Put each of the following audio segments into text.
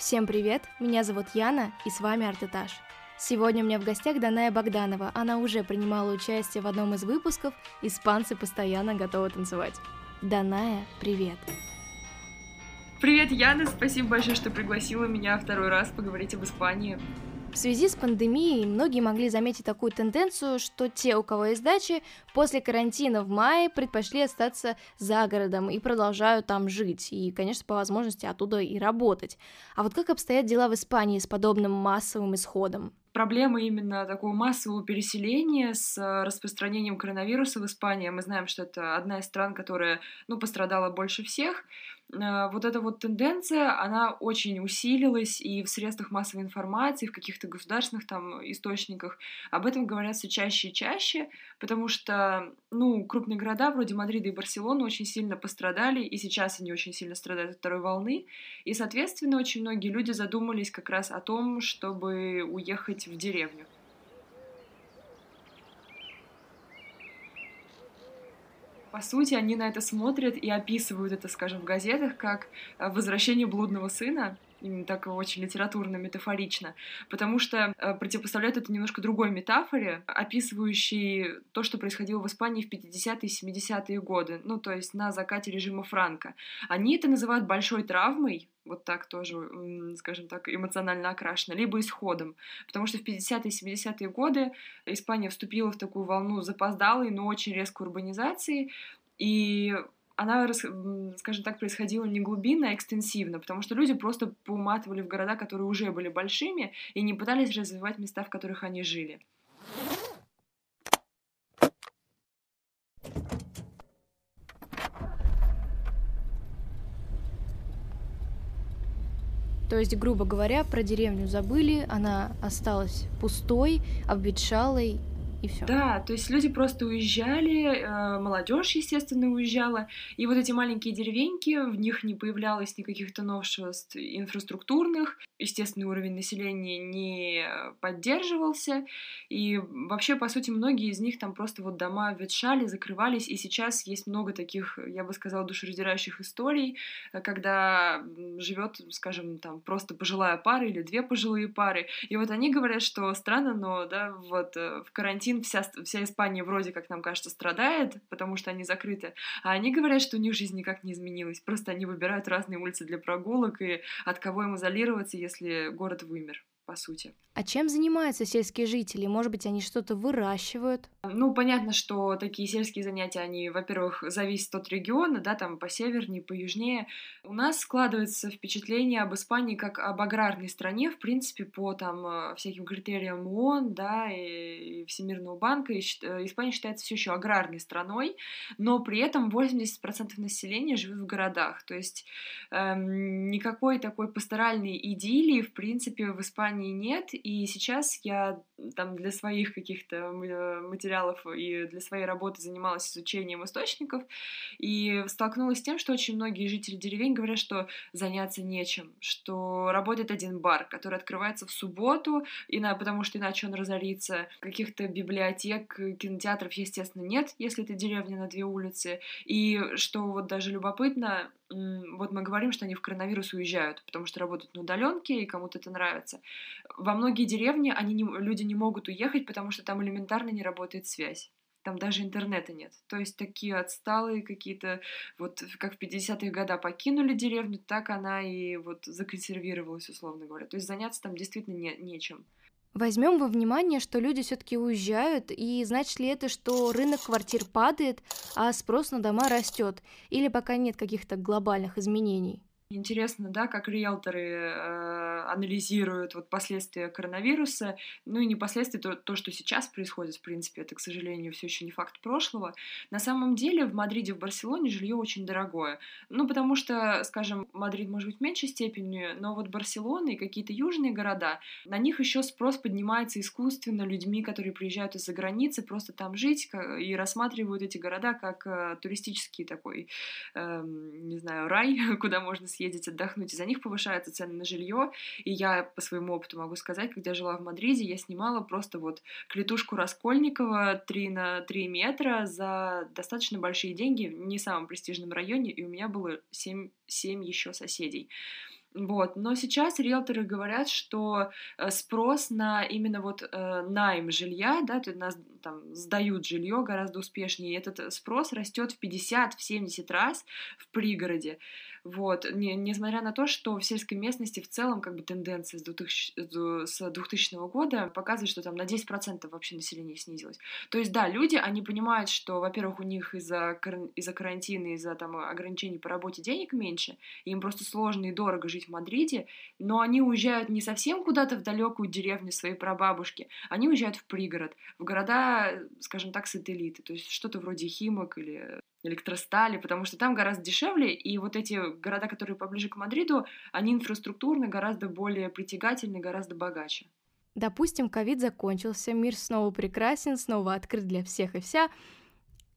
Всем привет, меня зовут Яна, и с вами Артэтаж. Сегодня у меня в гостях Даная Богданова. Она уже принимала участие в одном из выпусков «Испанцы постоянно готовы танцевать». Даная, привет! Привет, Яна, спасибо большое, что пригласила меня второй раз поговорить об Испании. В связи с пандемией многие могли заметить такую тенденцию, что те, у кого есть дачи, после карантина в мае предпочли остаться за городом и продолжают там жить, и, конечно, по возможности оттуда и работать. А вот как обстоят дела в Испании с подобным массовым исходом? проблема именно такого массового переселения с распространением коронавируса в Испании. Мы знаем, что это одна из стран, которая ну, пострадала больше всех. Э, вот эта вот тенденция, она очень усилилась и в средствах массовой информации, в каких-то государственных там источниках. Об этом говорят все чаще и чаще, потому что, ну, крупные города вроде Мадрида и Барселоны очень сильно пострадали, и сейчас они очень сильно страдают от второй волны, и, соответственно, очень многие люди задумались как раз о том, чтобы уехать в деревню. По сути, они на это смотрят и описывают это, скажем, в газетах как э, возвращение блудного сына, именно так очень литературно, метафорично, потому что э, противопоставляют это немножко другой метафоре, описывающей то, что происходило в Испании в 50-е и 70-е годы, ну, то есть на закате режима Франка. Они это называют большой травмой, вот так тоже, скажем так, эмоционально окрашена, либо исходом. Потому что в 50-е и 70-е годы Испания вступила в такую волну запоздалой, но очень резкой урбанизации, и она, скажем так, происходила не глубинно, а экстенсивно, потому что люди просто поуматывали в города, которые уже были большими, и не пытались развивать места, в которых они жили. То есть, грубо говоря, про деревню забыли, она осталась пустой, обветшалой и все. Да, то есть люди просто уезжали, э, молодежь, естественно, уезжала, и вот эти маленькие деревеньки, в них не появлялось никаких-то новшеств инфраструктурных, естественный уровень населения не поддерживался, и вообще, по сути, многие из них там просто вот дома ветшали, закрывались, и сейчас есть много таких, я бы сказала, душераздирающих историй, когда живет, скажем, там просто пожилая пара или две пожилые пары, и вот они говорят, что странно, но, да, вот э, в карантин карантин вся, вся Испания вроде как нам кажется страдает, потому что они закрыты, а они говорят, что у них жизнь никак не изменилась, просто они выбирают разные улицы для прогулок и от кого им изолироваться, если город вымер по сути. А чем занимаются сельские жители? Может быть, они что-то выращивают? Ну, понятно, что такие сельские занятия, они, во-первых, зависят от региона, да, там по севернее, по южнее. У нас складывается впечатление об Испании как об аграрной стране, в принципе, по там э, всяким критериям ООН, да, и Всемирного банка. И э, Испания считается все еще аграрной страной, но при этом 80% населения живет в городах. То есть эм, никакой такой пасторальной идиллии, в принципе, в Испании знаний нет, и сейчас я там для своих каких-то материалов и для своей работы занималась изучением источников, и столкнулась с тем, что очень многие жители деревень говорят, что заняться нечем, что работает один бар, который открывается в субботу, и на, потому что иначе он разорится, каких-то библиотек, кинотеатров, естественно, нет, если это деревня на две улицы, и что вот даже любопытно, вот мы говорим, что они в коронавирус уезжают, потому что работают на удаленке, и кому-то это нравится. Во многие деревни они не, люди не могут уехать, потому что там элементарно не работает связь. Там даже интернета нет. То есть такие отсталые какие-то, вот как в 50-х годах покинули деревню, так она и вот законсервировалась, условно говоря. То есть заняться там действительно не, нечем. Возьмем во внимание, что люди все-таки уезжают, и значит ли это, что рынок квартир падает, а спрос на дома растет, или пока нет каких-то глобальных изменений? Интересно, да, как риэлторы э, анализируют вот последствия коронавируса, ну и не последствия, то, то, что сейчас происходит, в принципе, это, к сожалению, все еще не факт прошлого. На самом деле в Мадриде, в Барселоне жилье очень дорогое. Ну, потому что, скажем, Мадрид может быть в меньшей степени, но вот Барселона и какие-то южные города, на них еще спрос поднимается искусственно людьми, которые приезжают из-за границы, просто там жить и рассматривают эти города как э, туристический такой, э, не знаю, рай, куда можно съездить съездить отдохнуть, из-за них повышаются цены на жилье. И я по своему опыту могу сказать, когда жила в Мадриде, я снимала просто вот клетушку Раскольникова 3 на 3 метра за достаточно большие деньги в не самом престижном районе, и у меня было 7, 7 еще соседей. Вот. Но сейчас риэлторы говорят, что э, спрос на именно вот э, найм жилья, да, то нас там сдают жилье гораздо успешнее, и этот спрос растет в 50-70 раз в пригороде. Вот, не, несмотря на то, что в сельской местности в целом как бы тенденция с 2000, с 2000 года показывает, что там на 10% вообще население снизилось. То есть, да, люди, они понимают, что, во-первых, у них из-за из карантина, из-за там ограничений по работе денег меньше, им просто сложно и дорого жить в Мадриде, но они уезжают не совсем куда-то в далекую деревню своей прабабушки, они уезжают в пригород, в города, скажем так, сателлиты, то есть что-то вроде Химок или электростали, потому что там гораздо дешевле, и вот эти города, которые поближе к Мадриду, они инфраструктурно гораздо более притягательны, гораздо богаче. Допустим, ковид закончился, мир снова прекрасен, снова открыт для всех и вся.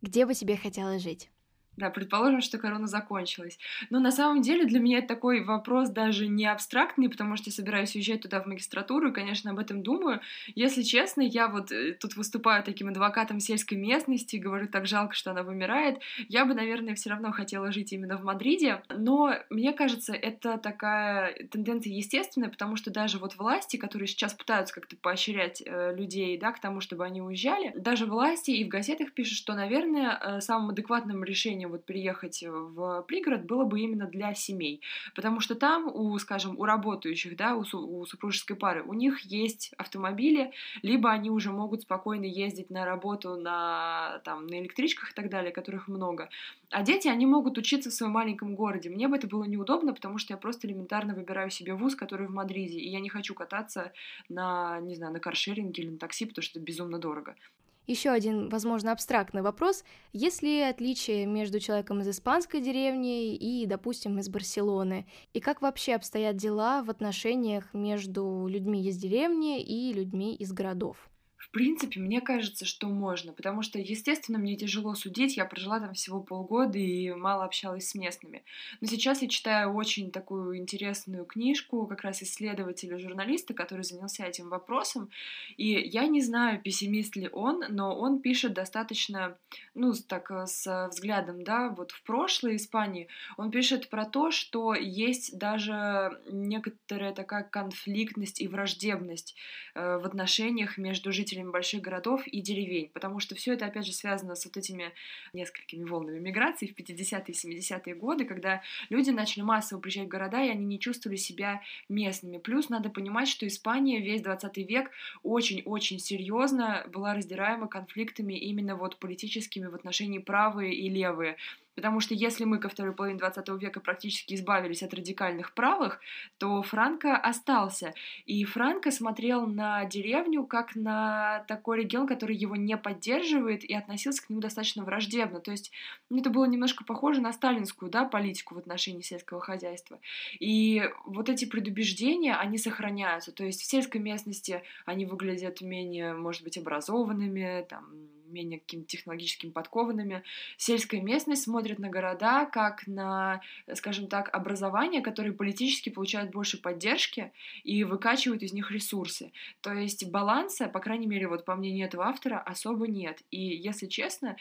Где бы тебе хотелось жить? Да, предположим, что корона закончилась. Но на самом деле для меня это такой вопрос даже не абстрактный, потому что я собираюсь уезжать туда в магистратуру, и, конечно, об этом думаю. Если честно, я вот э, тут выступаю таким адвокатом сельской местности, говорю, так жалко, что она вымирает. Я бы, наверное, все равно хотела жить именно в Мадриде, но мне кажется, это такая тенденция естественная, потому что даже вот власти, которые сейчас пытаются как-то поощрять э, людей, да, к тому, чтобы они уезжали, даже власти и в газетах пишут, что, наверное, э, самым адекватным решением решение вот переехать в пригород было бы именно для семей, потому что там у, скажем, у работающих, да, у, у супружеской пары, у них есть автомобили, либо они уже могут спокойно ездить на работу на, там, на электричках и так далее, которых много, а дети, они могут учиться в своем маленьком городе. Мне бы это было неудобно, потому что я просто элементарно выбираю себе вуз, который в Мадриде, и я не хочу кататься на, не знаю, на каршеринге или на такси, потому что это безумно дорого. Еще один, возможно, абстрактный вопрос. Есть ли отличие между человеком из испанской деревни и, допустим, из Барселоны? И как вообще обстоят дела в отношениях между людьми из деревни и людьми из городов? Принципе, мне кажется, что можно, потому что, естественно, мне тяжело судить, я прожила там всего полгода и мало общалась с местными. Но сейчас я читаю очень такую интересную книжку, как раз исследователя, журналиста, который занялся этим вопросом, и я не знаю, пессимист ли он, но он пишет достаточно, ну, так, э, с взглядом, да, вот в прошлое Испании, он пишет про то, что есть даже некоторая такая конфликтность и враждебность э, в отношениях между жителями жителями больших городов и деревень, потому что все это, опять же, связано с вот этими несколькими волнами миграции в 50-е и 70-е годы, когда люди начали массово приезжать в города, и они не чувствовали себя местными. Плюс надо понимать, что Испания весь 20 век очень-очень серьезно была раздираема конфликтами именно вот политическими в отношении правые и левые. Потому что если мы ко второй половине 20 века практически избавились от радикальных правых, то Франко остался. И Франко смотрел на деревню как на такой регион, который его не поддерживает, и относился к нему достаточно враждебно. То есть ну, это было немножко похоже на сталинскую да, политику в отношении сельского хозяйства. И вот эти предубеждения, они сохраняются. То есть в сельской местности они выглядят менее, может быть, образованными, там, менее какими-то технологическими подкованными. Сельская местность смотрит на города как на, скажем так, образование, которые политически получают больше поддержки и выкачивают из них ресурсы. То есть баланса, по крайней мере, вот по мнению этого автора, особо нет. И, если честно,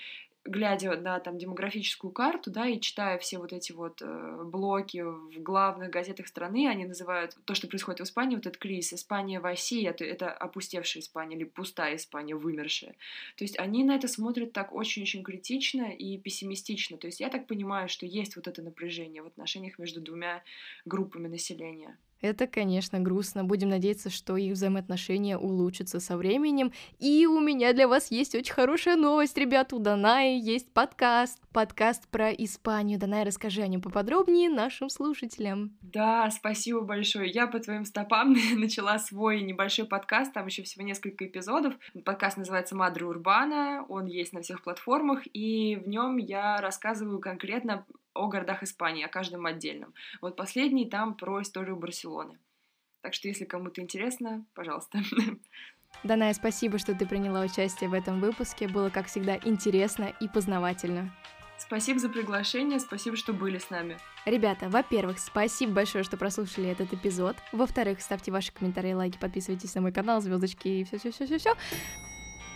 глядя на там демографическую карту, да, и читая все вот эти вот э, блоки в главных газетах страны, они называют то, что происходит в Испании, вот этот кризис, Испания в России, это, это опустевшая Испания или пустая Испания, вымершая. То есть они на это смотрят так очень-очень критично и пессимистично. То есть я так понимаю, что есть вот это напряжение в отношениях между двумя группами населения. Это, конечно, грустно. Будем надеяться, что их взаимоотношения улучшатся со временем. И у меня для вас есть очень хорошая новость, ребят. У Данаи есть подкаст. Подкаст про Испанию. Данай, расскажи о нем поподробнее нашим слушателям. Да, спасибо большое. Я по твоим стопам начала свой небольшой подкаст. Там еще всего несколько эпизодов. Подкаст называется Мадра Урбана. Он есть на всех платформах. И в нем я рассказываю конкретно о городах Испании, о каждом отдельном. Вот последний там про историю Барселоны. Так что, если кому-то интересно, пожалуйста. Даная, спасибо, что ты приняла участие в этом выпуске. Было, как всегда, интересно и познавательно. Спасибо за приглашение, спасибо, что были с нами. Ребята, во-первых, спасибо большое, что прослушали этот эпизод. Во-вторых, ставьте ваши комментарии, лайки, подписывайтесь на мой канал, звездочки и все-все-все-все-все.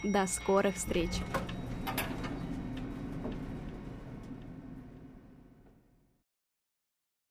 До скорых встреч!